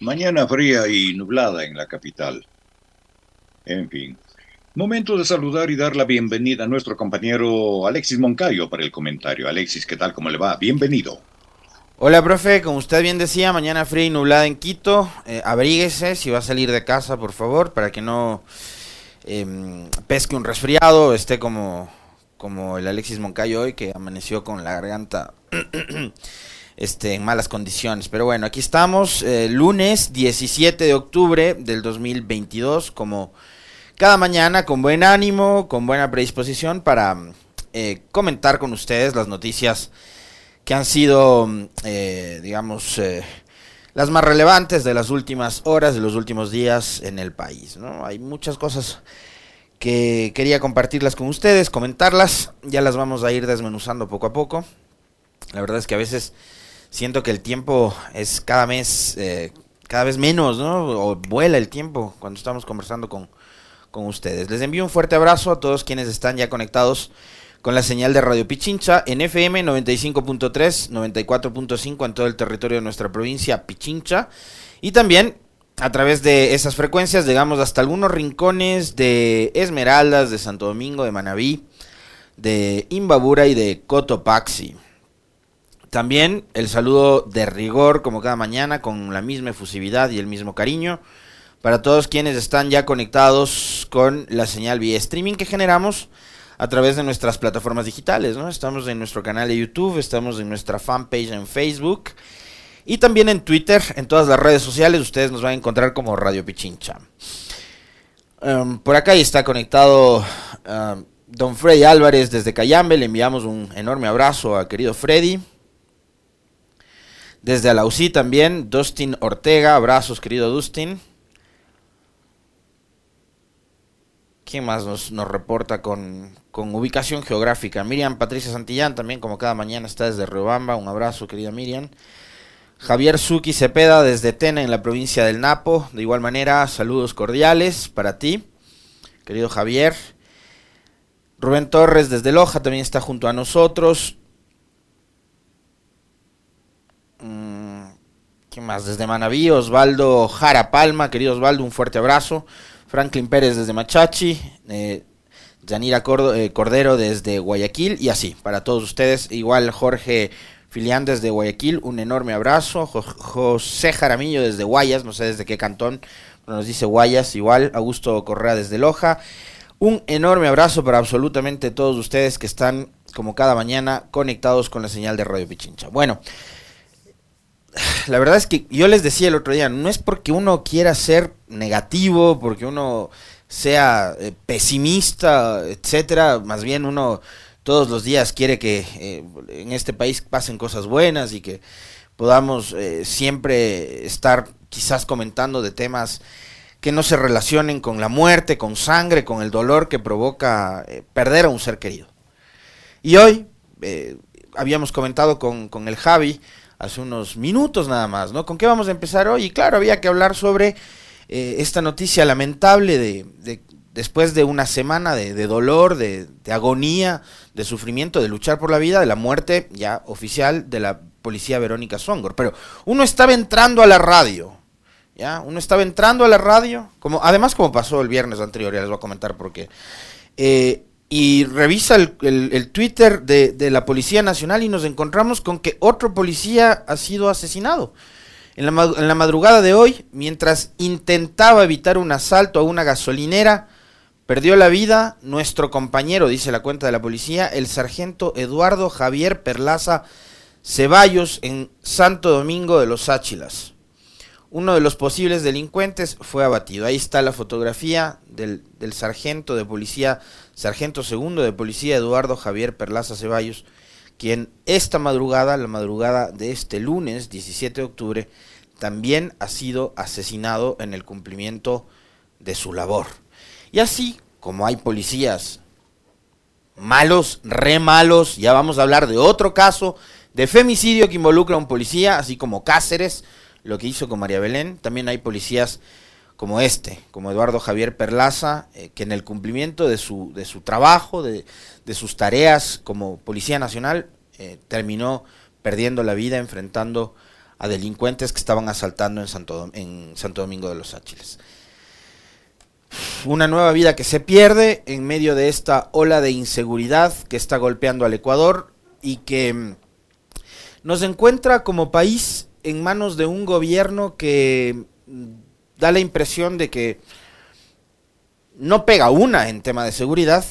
Mañana fría y nublada en la capital. En fin. Momento de saludar y dar la bienvenida a nuestro compañero Alexis Moncayo para el comentario. Alexis, ¿qué tal? ¿Cómo le va? Bienvenido. Hola, profe. Como usted bien decía, mañana fría y nublada en Quito. Eh, abríguese si va a salir de casa, por favor, para que no em, pesque un resfriado, esté como, como el Alexis Moncayo hoy, que amaneció con la garganta este, en malas condiciones. Pero bueno, aquí estamos, eh, lunes 17 de octubre del 2022, como cada mañana, con buen ánimo, con buena predisposición para eh, comentar con ustedes las noticias que han sido, eh, digamos, las más relevantes de las últimas horas, de los últimos días en el país. Hay muchas cosas que quería compartirlas con ustedes, comentarlas, ya las vamos a ir desmenuzando poco a poco. La verdad es que a veces siento que el tiempo es cada mes, eh, cada vez menos, ¿no? O vuela el tiempo cuando estamos conversando con, con ustedes. Les envío un fuerte abrazo a todos quienes están ya conectados con la señal de Radio Pichincha en FM 95.3, 94.5 en todo el territorio de nuestra provincia Pichincha. Y también a través de esas frecuencias llegamos hasta algunos rincones de Esmeraldas, de Santo Domingo, de Manabí, de Imbabura y de Cotopaxi. También el saludo de rigor, como cada mañana, con la misma efusividad y el mismo cariño, para todos quienes están ya conectados con la señal vía streaming que generamos a través de nuestras plataformas digitales, ¿no? Estamos en nuestro canal de YouTube, estamos en nuestra fanpage en Facebook y también en Twitter, en todas las redes sociales, ustedes nos van a encontrar como Radio Pichincha. Um, por acá está conectado um, don Freddy Álvarez desde Cayambe, le enviamos un enorme abrazo a querido Freddy. Desde Alausí también, Dustin Ortega, abrazos querido Dustin. ¿Quién más nos, reporta con, ubicación geográfica? Miriam Patricia Santillán también, como cada mañana, está desde Riobamba. Un abrazo, querida Miriam. Javier Zuki Cepeda desde Tena, en la provincia del Napo. De igual manera, saludos cordiales para ti, querido Javier. Rubén Torres desde Loja también está junto a nosotros. Más? Desde Manaví, Osvaldo Jara Palma, querido Osvaldo, un fuerte abrazo. Franklin Pérez desde Machachi, eh, Yanira eh, Cordero desde Guayaquil y así, para todos ustedes. Igual Jorge Filián desde Guayaquil, un enorme abrazo. José Jaramillo desde Guayas, no sé desde qué cantón, pero nos dice Guayas, igual. Augusto Correa desde Loja. Un enorme abrazo para absolutamente todos ustedes que están, como cada mañana, conectados con la señal de Radio Pichincha. Bueno, la verdad es que yo les decía el otro día, no es porque uno quiera ser negativo, porque uno sea eh, pesimista, etcétera, más bien uno todos los días quiere que eh, en este país pasen cosas buenas y que podamos eh, siempre estar quizás comentando de temas que no se relacionen con la muerte, con sangre, con el dolor que provoca perder a un ser querido. Y hoy habíamos comentado con, con el Javi, hace unos minutos nada más, ¿no? ¿Con qué vamos a empezar hoy? Y claro, había que hablar sobre eh, esta noticia lamentable de, después de una semana de, dolor, de, agonía, de sufrimiento, de luchar por la vida, de la muerte ya oficial de la policía Verónica Songor. Pero uno estaba entrando a la radio, ¿ya? Uno estaba entrando a la radio, como, además como pasó el viernes anterior, ya les voy a comentar por qué. Eh, y revisa el, Twitter de, la Policía Nacional y nos encontramos con que otro policía ha sido asesinado. En la, madrugada de hoy, mientras intentaba evitar un asalto a una gasolinera, Perdió la vida nuestro compañero, dice la cuenta de la policía, el sargento Eduardo Javier Perlaza Ceballos en Santo Domingo de los Áchilas. Uno de los posibles delincuentes fue abatido. Ahí está la fotografía del, sargento de policía, sargento segundo de policía Eduardo Javier Perlaza Ceballos, quien esta madrugada, la madrugada de este lunes 17 de octubre, también ha sido asesinado en el cumplimiento de su labor. Y así como hay policías malos, re malos, ya vamos a hablar de otro caso de femicidio que involucra a un policía, así como Cáceres, lo que hizo con María Belén, también hay policías como este, como Eduardo Javier Perlaza, eh, que en el cumplimiento de su, de su trabajo, de, de sus tareas como Policía Nacional, eh, terminó perdiendo la vida enfrentando a delincuentes que estaban asaltando en Santo, en Santo Domingo de los Áchiles. Una nueva vida que se pierde en medio de esta ola de inseguridad que está golpeando al Ecuador y que mm, nos encuentra como país en manos de un gobierno que mm, da la impresión de que no pega una en tema de seguridad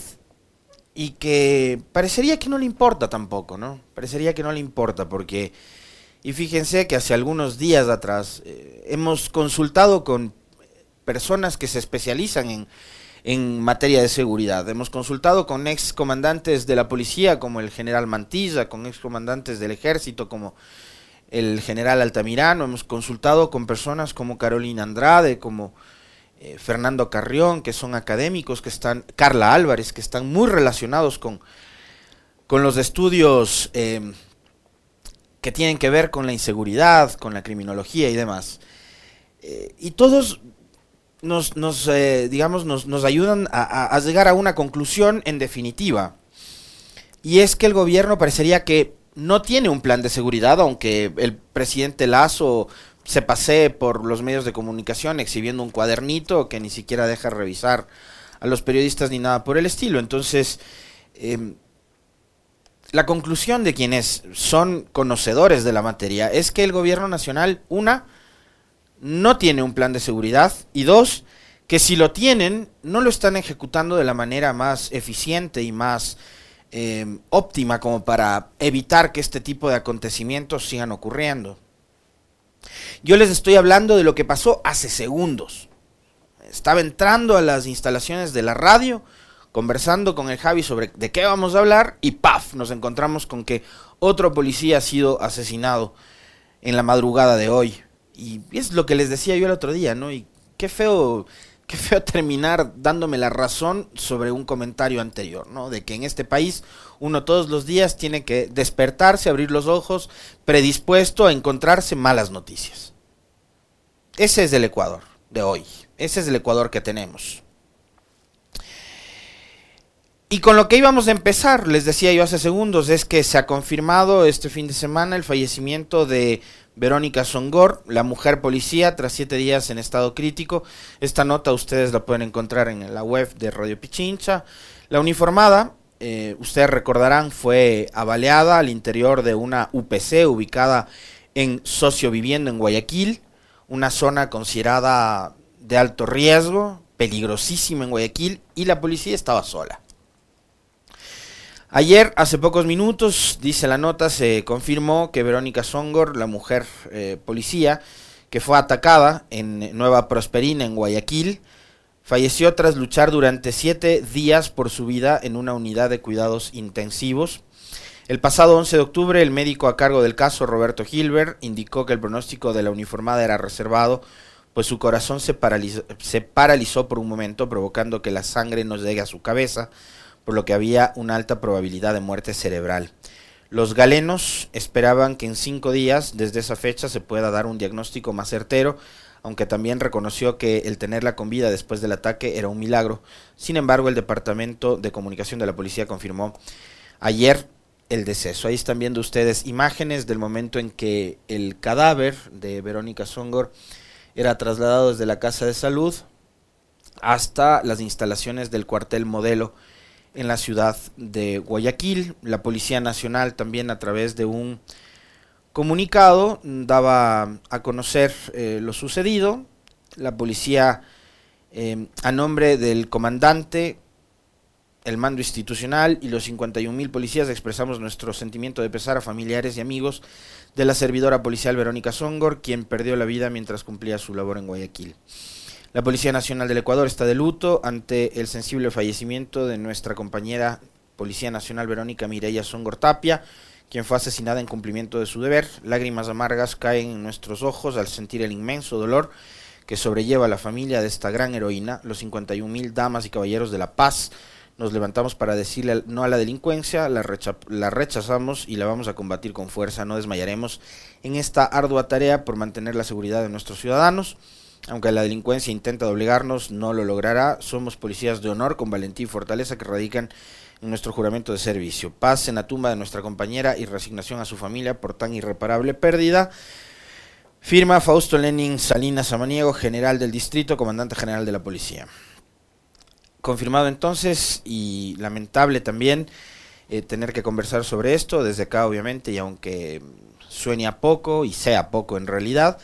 y que parecería que no le importa tampoco, ¿no? Parecería que no le importa porque, y fíjense que hace algunos días atrás eh, hemos consultado con personas que se especializan en, en materia de seguridad. Hemos consultado con ex comandantes de la policía como el general Mantilla, con ex comandantes del ejército como el general Altamirano, hemos consultado con personas como Carolina Andrade, como eh, Fernando Carrión, que son académicos, que están, Carla Álvarez, que están muy relacionados con, con los estudios eh, que tienen que ver con la inseguridad, con la criminología y demás. Eh, y todos nos, digamos, nos, nos ayudan a, llegar a una conclusión en definitiva. Y es que el gobierno parecería que no tiene un plan de seguridad, aunque el presidente Lazo se pasee por los medios de comunicación exhibiendo un cuadernito que ni siquiera deja revisar a los periodistas ni nada por el estilo. Entonces, em, la conclusión de quienes son conocedores de la materia es que el gobierno nacional, una, no tiene un plan de seguridad y dos, que si lo tienen, no lo están ejecutando de la manera más eficiente y más eh, óptima como para evitar que este tipo de acontecimientos sigan ocurriendo. Yo les estoy hablando de lo que pasó hace segundos. Estaba entrando a las instalaciones de la radio, conversando con el Javi sobre de qué vamos a hablar y ¡paf! Nos encontramos con que otro policía ha sido asesinado en la madrugada de hoy. Y es lo que les decía yo el otro día, ¿no? Y qué feo, qué feo terminar dándome la razón sobre un comentario anterior, ¿no? De que en este país uno todos los días tiene que despertarse, abrir los ojos, predispuesto a encontrarse malas noticias. Ese es el Ecuador de hoy. Ese es el Ecuador que tenemos. Y con lo que íbamos a empezar, les decía yo hace segundos, es que se ha confirmado este fin de semana el fallecimiento de Verónica Songor, la mujer policía, tras siete días en estado crítico. Esta nota ustedes la pueden encontrar en la web de Radio Pichincha. La uniformada, eh, ustedes recordarán, fue avaleada al interior de una UPC ubicada en Socio Viviendo en Guayaquil, una zona considerada de alto riesgo, peligrosísima en Guayaquil, y la policía estaba sola. Ayer, hace pocos minutos, dice la nota, se confirmó que Verónica Songor, la mujer eh, policía, que fue atacada en Nueva Prosperina, en Guayaquil, falleció tras luchar durante siete días por su vida en una unidad de cuidados intensivos. El pasado 11 de octubre, el médico a cargo del caso, Roberto Gilbert, indicó que el pronóstico de la uniformada era reservado, pues su corazón se paralizó, se paralizó por un momento, provocando que la sangre no llegue a su cabeza por lo que había una alta probabilidad de muerte cerebral. Los galenos esperaban que en cinco días desde esa fecha se pueda dar un diagnóstico más certero, aunque también reconoció que el tenerla con vida después del ataque era un milagro. Sin embargo, el Departamento de Comunicación de la Policía confirmó ayer el deceso. Ahí están viendo ustedes imágenes del momento en que el cadáver de Verónica Songor era trasladado desde la Casa de Salud hasta las instalaciones del cuartel modelo en la ciudad de Guayaquil. La Policía Nacional también a través de un comunicado daba a conocer eh, lo sucedido. La policía Eh, a nombre del comandante, el mando institucional y los 51.000 policías expresamos nuestro sentimiento de pesar a familiares y amigos de la servidora policial Verónica Songor, quien perdió la vida mientras cumplía su labor en Guayaquil. La Policía Nacional del Ecuador está de luto ante el sensible fallecimiento de nuestra compañera Policía Nacional Verónica Mireya Songor Tapia, quien fue asesinada en cumplimiento de su deber. Lágrimas amargas caen en nuestros ojos al sentir el inmenso dolor que sobrelleva a la familia de esta gran heroína, los 51 mil damas y caballeros de la paz. Nos levantamos para decirle no a la delincuencia, la, la rechazamos y la vamos a combatir con fuerza. No desmayaremos en esta ardua tarea por mantener la seguridad de nuestros ciudadanos. Aunque la delincuencia intenta doblegarnos, no lo logrará. Somos policías de honor con valentía y fortaleza que radican en nuestro juramento de servicio. Paz en la tumba de nuestra compañera y resignación a su familia por tan irreparable pérdida. Firma Fausto Lenin Salinas Samaniego, general del distrito, comandante general de la policía. Confirmado entonces y lamentable también eh, tener que conversar sobre esto desde acá obviamente y aunque suene a poco y sea poco en realidad,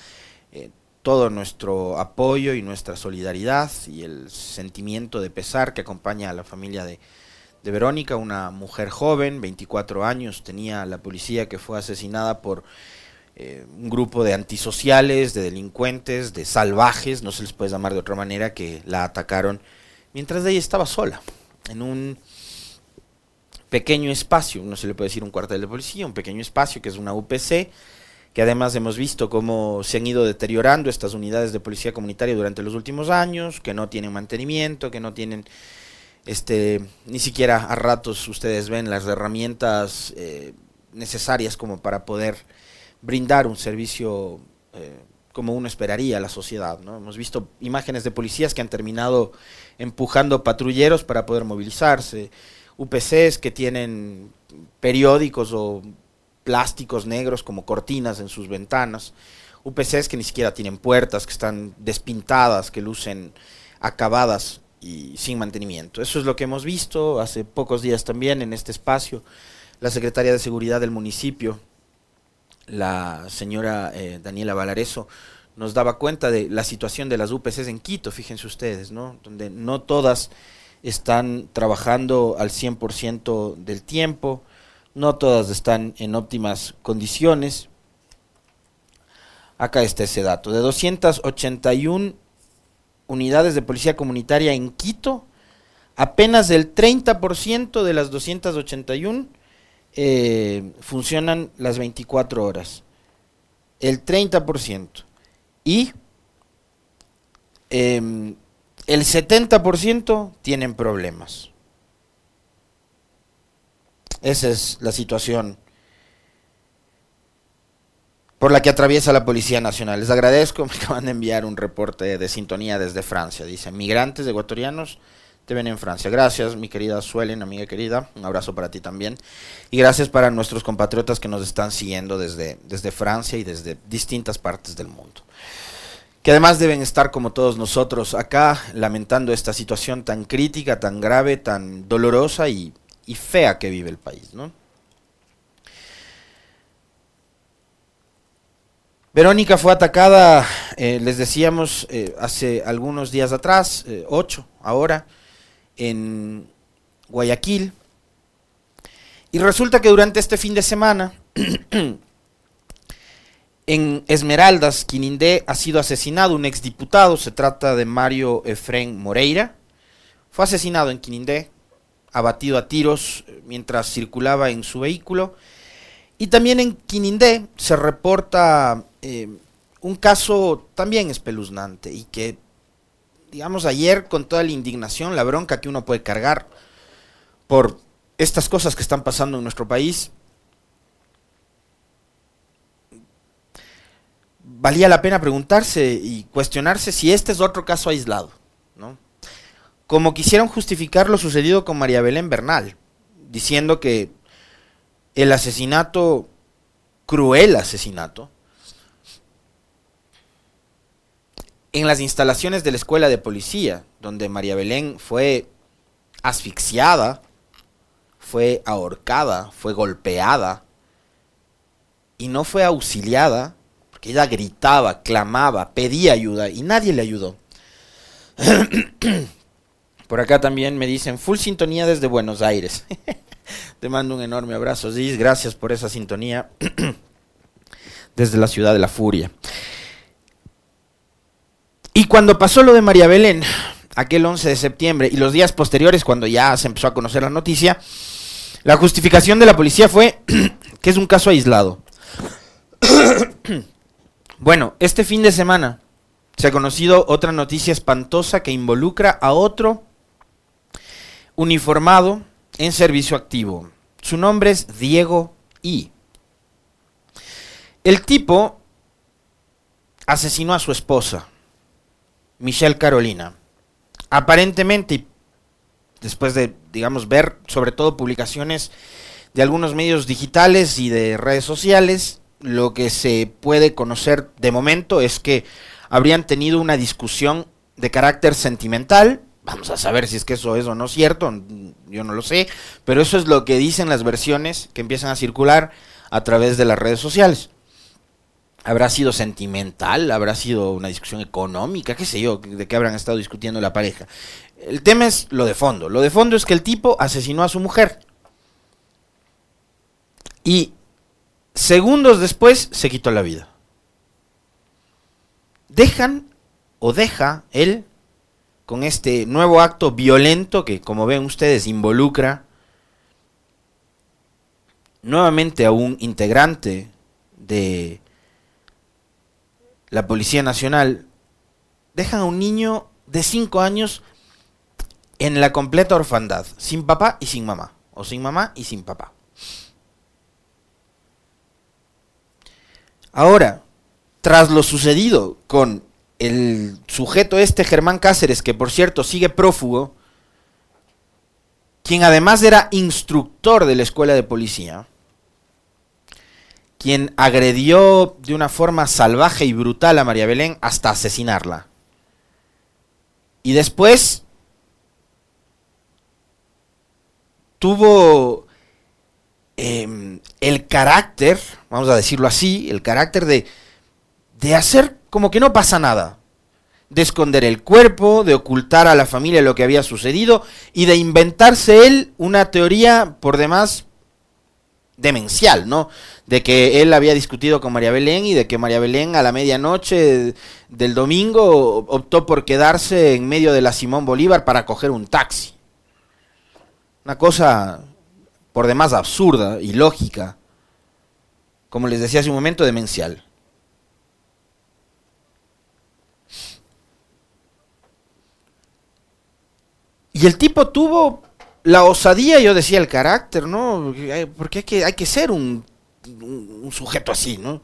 todo nuestro apoyo y nuestra solidaridad y el sentimiento de pesar que acompaña a la familia de, Verónica, una mujer joven, 24 años, tenía la policía que fue asesinada por eh, un grupo de antisociales, de delincuentes, de salvajes, no se les puede llamar de otra manera, que la atacaron mientras ella estaba sola, en un pequeño espacio, no se le puede decir un cuartel de policía, un pequeño espacio que es una UPC, que además hemos visto cómo se han ido deteriorando estas unidades de policía comunitaria durante los últimos años, que no tienen mantenimiento, que no tienen este ni siquiera a ratos ustedes ven las herramientas eh, necesarias como para poder brindar un servicio eh, como uno esperaría a la sociedad. ¿no? Hemos visto imágenes de policías que han terminado empujando patrulleros para poder movilizarse, UPCs que tienen periódicos o plásticos negros como cortinas en sus ventanas, UPCs que ni siquiera tienen puertas, que están despintadas, que lucen acabadas y sin mantenimiento. Eso es lo que hemos visto hace pocos días también en este espacio. La secretaria de Seguridad del municipio la señora eh, Daniela Valareso nos daba cuenta de la situación de las UPCs en Quito, fíjense ustedes, ¿no? Donde no todas están trabajando al 100% del tiempo, no todas están en óptimas condiciones. Acá está ese dato, de 281 unidades de policía comunitaria en Quito, apenas el 30% de las 281 eh, funcionan las 24 horas. El 30%. Y em, el 70% tienen problemas. Esa es la situación por la que atraviesa la Policía Nacional. Les agradezco, me acaban de enviar un reporte de sintonía desde Francia. Dice, migrantes ecuatorianos te ven en Francia. Gracias, mi querida Suelen, amiga querida. Un abrazo para ti también. Y gracias para nuestros compatriotas que nos están siguiendo desde, desde Francia y desde distintas partes del mundo. Que además deben estar como todos nosotros acá lamentando esta situación tan crítica, tan grave, tan dolorosa y, fea que vive el país, ¿no? Verónica fue atacada, eh, les decíamos, eh, hace algunos días atrás, eh, ocho ahora, en Guayaquil. Y resulta que durante este fin de semana, en Esmeraldas, Quinindé, ha sido asesinado un exdiputado, se trata de Mario Efren Moreira. Fue asesinado en Quinindé, abatido a tiros eh, mientras circulaba en su vehículo. Y también en Quinindé se reporta eh, un caso también espeluznante y que digamos, ayer con toda la indignación, la bronca que uno puede cargar por estas cosas que están pasando en nuestro país, valía la pena preguntarse y cuestionarse si este es otro caso aislado. Como quisieron justificar lo sucedido con María Belén Bernal, diciendo que el asesinato, cruel asesinato, en las instalaciones de la escuela de policía, donde María Belén fue asfixiada, fue ahorcada, fue golpeada y no fue auxiliada, porque ella gritaba, clamaba, pedía ayuda y nadie le ayudó. Por acá también me dicen full sintonía desde Buenos Aires. Te mando un enorme abrazo, Ziz. Gracias por esa sintonía desde la ciudad de la furia. Y cuando pasó lo de María Belén, aquel 11 de septiembre, y los días posteriores, cuando ya se empezó a conocer la noticia, la justificación de la policía fue que es un caso aislado. bueno, este fin de semana se ha conocido otra noticia espantosa que involucra a otro uniformado en servicio activo. Su nombre es Diego I. El tipo asesinó a su esposa, Michelle Carolina. Aparentemente, después de, digamos, ver sobre todo publicaciones de algunos medios digitales y de redes sociales, lo que se puede conocer de momento es que habrían tenido una discusión de carácter sentimental. Vamos a saber si es que eso es o no cierto, yo no lo sé, pero eso es lo que dicen las versiones que empiezan a circular a través de las redes sociales. ¿Habrá sido sentimental? ¿Habrá sido una discusión económica? ¿Qué sé yo? ¿De qué habrán estado discutiendo la pareja? El tema es lo de fondo. Lo de fondo es que el tipo asesinó a su mujer. Y segundos después se quitó la vida. Dejan o deja él con este nuevo acto violento que, como ven ustedes, involucra nuevamente a un integrante de la Policía Nacional, dejan a un niño de 5 años en la completa orfandad, sin papá y sin mamá, o sin mamá y sin papá. Ahora, tras lo sucedido con el sujeto este Germán Cáceres, que por cierto sigue prófugo, quien además era instructor de la escuela de policía, quien agredió de una forma salvaje y brutal a María Belén hasta asesinarla. Y después tuvo em, el carácter, vamos a decirlo así, el carácter de, de hacer como que no pasa nada, de esconder el cuerpo, de ocultar a la familia lo que había sucedido y de inventarse él una teoría por demás demencial, ¿no? De que él había discutido con María Belén y de que María Belén a la medianoche del domingo optó por quedarse en medio de la Simón Bolívar para coger un taxi. Una cosa por demás absurda y lógica, como les decía hace un momento, demencial. Y el tipo tuvo la osadía, yo decía, el carácter, ¿no? Porque hay que, hay que ser un, un, sujeto así, ¿no?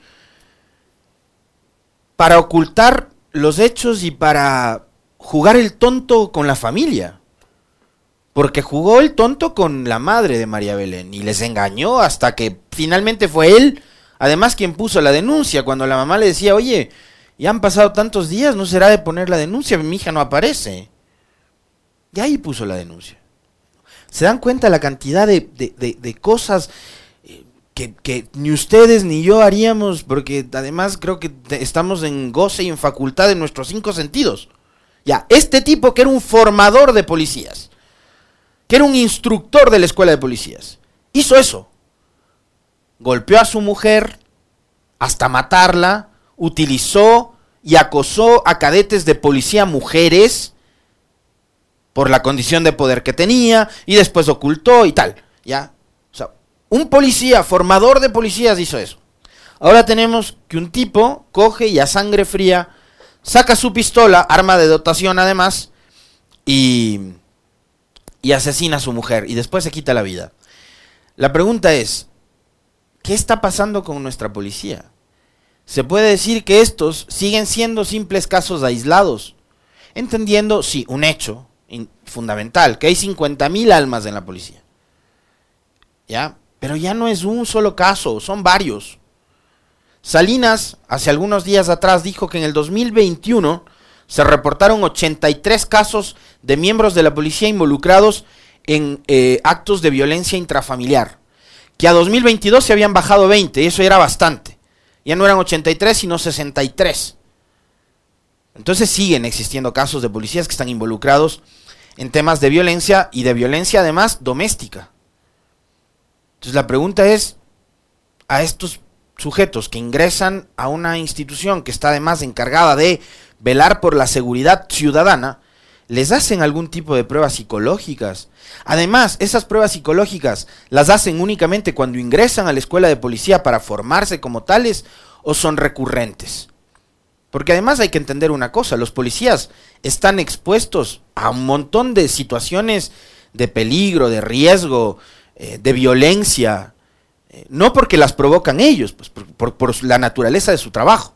Para ocultar los hechos y para jugar el tonto con la familia. Porque jugó el tonto con la madre de María Belén y les engañó hasta que finalmente fue él, además quien puso la denuncia, cuando la mamá le decía, oye, ya han pasado tantos días, ¿no será de poner la denuncia? Mi hija no aparece. Y ahí puso la denuncia. ¿Se dan cuenta la cantidad de, cosas eh, que, ni ustedes ni yo haríamos? Porque además creo que estamos en goce y en facultad de nuestros cinco sentidos. Ya, este tipo que era un formador de policías, que era un instructor de la escuela de policías, hizo eso. Golpeó a su mujer hasta matarla, utilizó y acosó a cadetes de policía mujeres por la condición de poder que tenía y después ocultó y tal, ¿ya? O sea, un policía, formador de policías hizo eso. Ahora tenemos que un tipo coge y a sangre fría saca su pistola, arma de dotación además, y, y asesina a su mujer y después se quita la vida. La pregunta es, ¿qué está pasando con nuestra policía? Se puede decir que estos siguen siendo simples casos aislados, entendiendo, sí, un hecho, fundamental, que hay 50.000 almas en la policía. ¿Ya? Pero ya no es un solo caso, son varios. Salinas, hace algunos días atrás, dijo que en el 2021 se reportaron 83 casos de miembros de la policía involucrados en eh, actos de violencia intrafamiliar. Que a 2022 se habían bajado 20, y eso era bastante. Ya no eran 83, sino 63. Entonces siguen existiendo casos de policías que están involucrados en temas de violencia y de violencia además doméstica. Entonces la pregunta es, a estos sujetos que ingresan a una institución que está además encargada de velar por la seguridad ciudadana, les hacen algún tipo de pruebas psicológicas. Además, esas pruebas psicológicas las hacen únicamente cuando ingresan a la escuela de policía para formarse como tales o son recurrentes. Porque además hay que entender una cosa, los policías están expuestos a un montón de situaciones de peligro, de riesgo, eh, de violencia, eh, no porque las provocan ellos, pues por la naturaleza de su trabajo.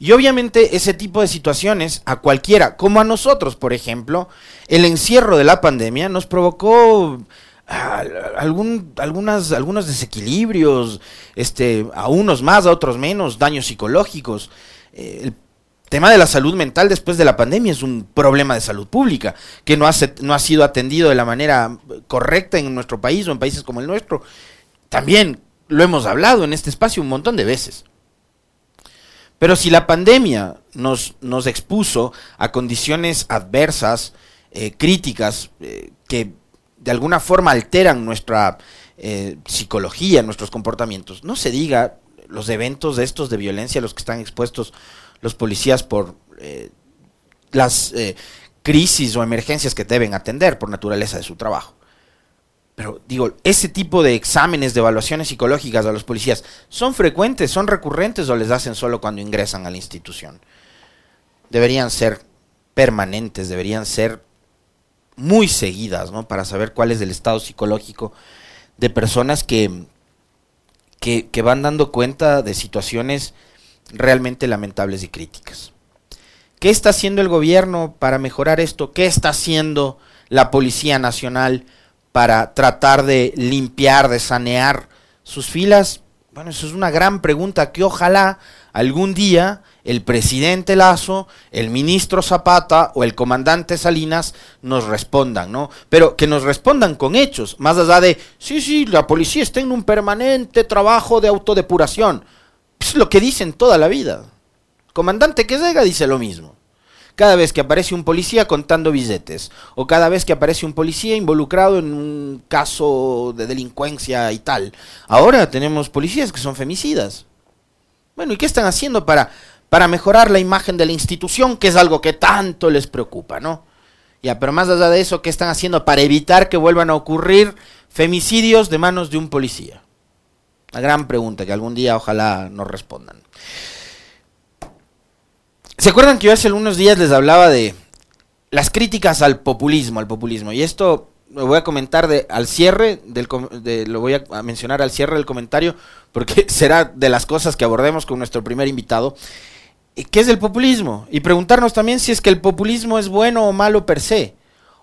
Y obviamente ese tipo de situaciones a cualquiera, como a nosotros, por ejemplo, el encierro de la pandemia nos provocó ah, algún, algunas, algunos desequilibrios, este, a unos más, a otros menos, daños psicológicos. Eh, tema de la salud mental después de la pandemia es un problema de salud pública que no ha, no ha sido atendido de la manera correcta en nuestro país o en países como el nuestro. También lo hemos hablado en este espacio un montón de veces. Pero si la pandemia nos, nos expuso a condiciones adversas, eh, críticas, eh, que de alguna forma alteran nuestra eh, psicología, nuestros comportamientos, no se diga los eventos de estos de violencia a los que están expuestos los policías por las crisis o emergencias que deben atender por naturaleza de su trabajo. Pero digo, ese tipo de exámenes de evaluaciones psicológicas a los policías, ¿son frecuentes, son recurrentes o les hacen solo cuando ingresan a la institución? Deberían ser permanentes, deberían ser muy seguidas, ¿no? Para saber cuál es el estado psicológico de personas que, que van dando cuenta de situaciones realmente lamentables y críticas. ¿Qué está haciendo el gobierno para mejorar esto? ¿Qué está haciendo la Policía Nacional? para tratar de limpiar, de sanear sus filas? Bueno, eso es una gran pregunta que ojalá algún día el presidente Lazo, el ministro Zapata o el comandante Salinas nos respondan, ¿no? Pero que nos respondan con hechos, más allá de, sí, sí, la policía está en un permanente trabajo de autodepuración. Es lo que dicen toda la vida. Comandante que llega dice lo mismo cada vez que aparece un policía contando billetes, o cada vez que aparece un policía involucrado en un caso de delincuencia y tal. Ahora tenemos policías que son femicidas. Bueno, ¿y qué están haciendo para, para mejorar la imagen de la institución, que es algo que tanto les preocupa, ¿no? Ya, pero más allá de eso, ¿qué están haciendo para evitar que vuelvan a ocurrir femicidios de manos de un policía? La gran pregunta que algún día ojalá nos respondan. ¿Se acuerdan que yo hace algunos días les hablaba de las críticas al populismo, al populismo? Y esto lo voy a comentar de, al cierre, del, lo voy a mencionar al cierre del comentario, porque será de las cosas que abordemos con nuestro primer invitado. ¿Qué es el populismo? Y preguntarnos también si es que el populismo es bueno o malo per se.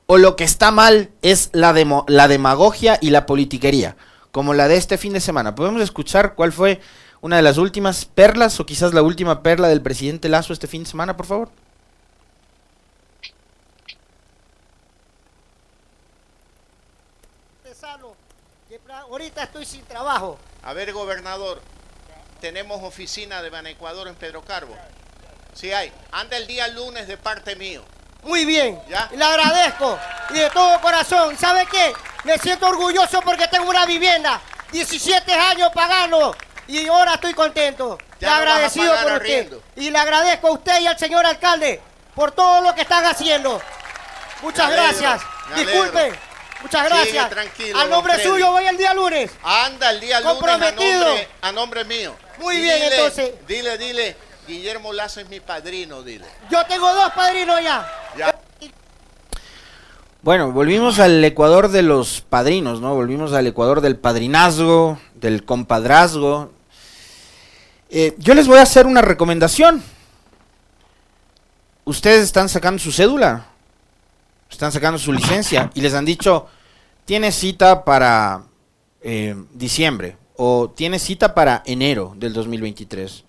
O lo que está mal es la demagogia y la politiquería, como la de este fin de semana. ¿Podemos escuchar cuál fue una de las últimas perlas o quizás la última perla del presidente Lazo este fin de semana, por favor? Ahorita estoy sin trabajo. A ver, gobernador, tenemos oficina de Ecuador en Pedro Carbo. Sí hay. Anda el día lunes de parte mío. Muy bien. ¿Ya? Le agradezco. Y de todo corazón. ¿Sabe qué? Me siento orgulloso porque tengo una vivienda. 17 años pagando y ahora estoy contento. y agradecido por usted. Y le agradezco a usted y al señor alcalde por todo lo que están haciendo. Muchas gracias. Disculpe. Muchas gracias. tranquilo, al nombre suyo voy el día lunes. Anda el día lunes Comprometido. A, nombre, mío. Muy bien, entonces. Dile, dile, Guillermo Lazo es mi padrino, dile. Yo tengo dos padrinos ya. Bueno, volvimos al Ecuador de los padrinos, ¿no? Volvimos al Ecuador del padrinazgo, del compadrazgo, eh, yo les voy a hacer una recomendación. Ustedes están sacando su cédula, están sacando su licencia y les han dicho, tiene cita para eh, diciembre o tiene cita para enero del 2023.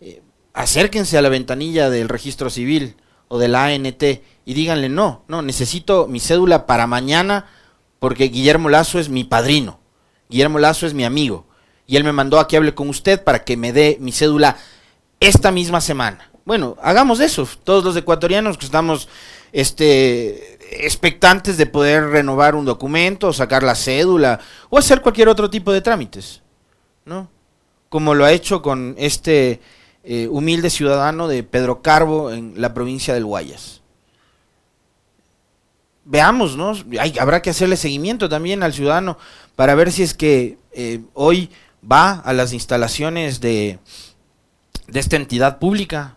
Eh, acérquense a la ventanilla del registro civil o de la ANT y díganle, no, no, necesito mi cédula para mañana porque Guillermo Lazo es mi padrino, Guillermo Lazo es mi amigo y él me mandó a que hable con usted para que me dé mi cédula esta misma semana. Bueno, hagamos eso. Todos los ecuatorianos que estamos este, expectantes de poder renovar un documento, sacar la cédula, o hacer cualquier otro tipo de trámites, ¿no? Como lo ha hecho con este eh, humilde ciudadano de Pedro Carbo en la provincia del Guayas. Veamos, ¿no? Hay, habrá que hacerle seguimiento también al ciudadano para ver si es que eh, hoy va a las instalaciones de, de esta entidad pública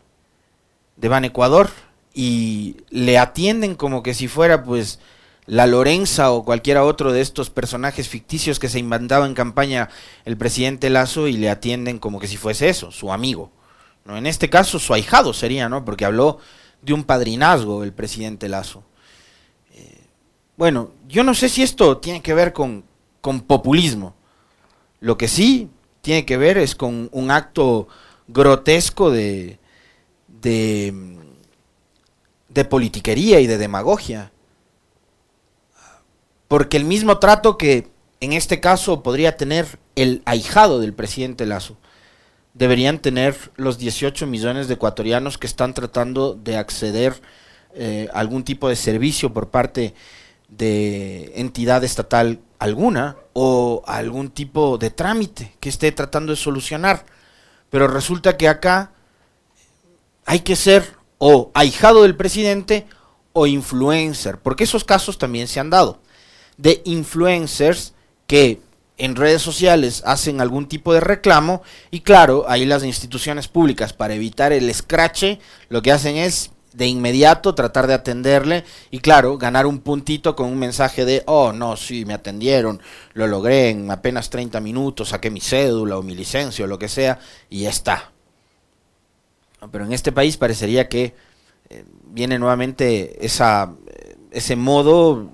de Ban Ecuador y le atienden como que si fuera pues la Lorenza o cualquiera otro de estos personajes ficticios que se inventaba en campaña el presidente Lazo y le atienden como que si fuese eso, su amigo. ¿No? En este caso su ahijado sería, ¿no? Porque habló de un padrinazgo el presidente Lazo. Eh, bueno, yo no sé si esto tiene que ver con, con populismo. Lo que sí tiene que ver es con un acto grotesco de, de, de politiquería y de demagogia. Porque el mismo trato que en este caso podría tener el ahijado del presidente Lazo, deberían tener los 18 millones de ecuatorianos que están tratando de acceder eh, a algún tipo de servicio por parte de entidad estatal alguna o algún tipo de trámite que esté tratando de solucionar. Pero resulta que acá hay que ser o ahijado del presidente o influencer, porque esos casos también se han dado, de influencers que en redes sociales hacen algún tipo de reclamo y claro, ahí las instituciones públicas para evitar el escrache lo que hacen es de inmediato tratar de atenderle y claro, ganar un puntito con un mensaje de, oh no, sí, me atendieron, lo logré en apenas 30 minutos, saqué mi cédula o mi licencia o lo que sea y ya está. Pero en este país parecería que eh, viene nuevamente esa, eh, ese modo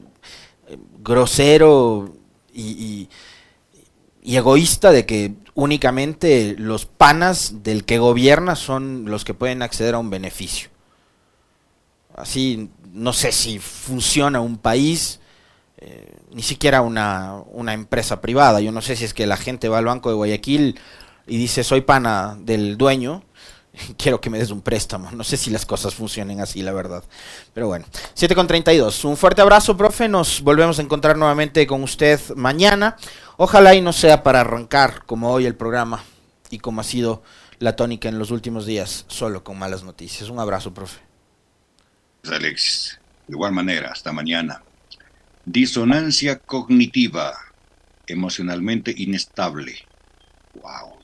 eh, grosero y y egoísta de que únicamente los panas del que gobierna son los que pueden acceder a un beneficio. Así, no sé si funciona un país, eh, ni siquiera una, una, empresa privada. Yo no sé si es que la gente va al Banco de Guayaquil y dice, soy pana del dueño, quiero que me des un préstamo. No sé si las cosas funcionen así, la verdad. Pero bueno, 7 con 32. Un fuerte abrazo, profe. Nos volvemos a encontrar nuevamente con usted mañana. Ojalá y no sea para arrancar como hoy el programa y como ha sido la tónica en los últimos días, solo con malas noticias. Un abrazo, profe. Alexis, de igual manera, hasta mañana. Disonancia cognitiva, emocionalmente inestable. Wow.